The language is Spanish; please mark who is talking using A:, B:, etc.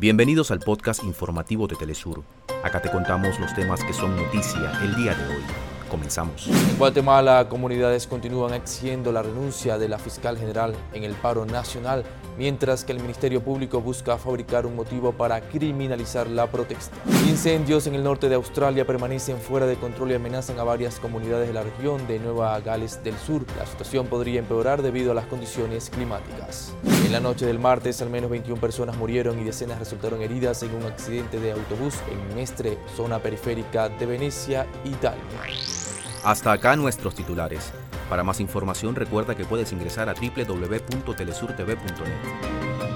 A: Bienvenidos al podcast informativo de Telesur. Acá te contamos los temas que son noticia el día de hoy. Comenzamos.
B: En Guatemala, comunidades continúan exigiendo la renuncia de la fiscal general en el paro nacional, mientras que el Ministerio Público busca fabricar un motivo para criminalizar la protesta. Incendios en el norte de Australia permanecen fuera de control y amenazan a varias comunidades de la región de Nueva Gales del Sur. La situación podría empeorar debido a las condiciones climáticas. En la noche del martes, al menos 21 personas murieron y decenas resultaron heridas en un accidente de autobús en Mestre, zona periférica de Venecia, Italia.
A: Hasta acá nuestros titulares. Para más información recuerda que puedes ingresar a www.telesurtv.net.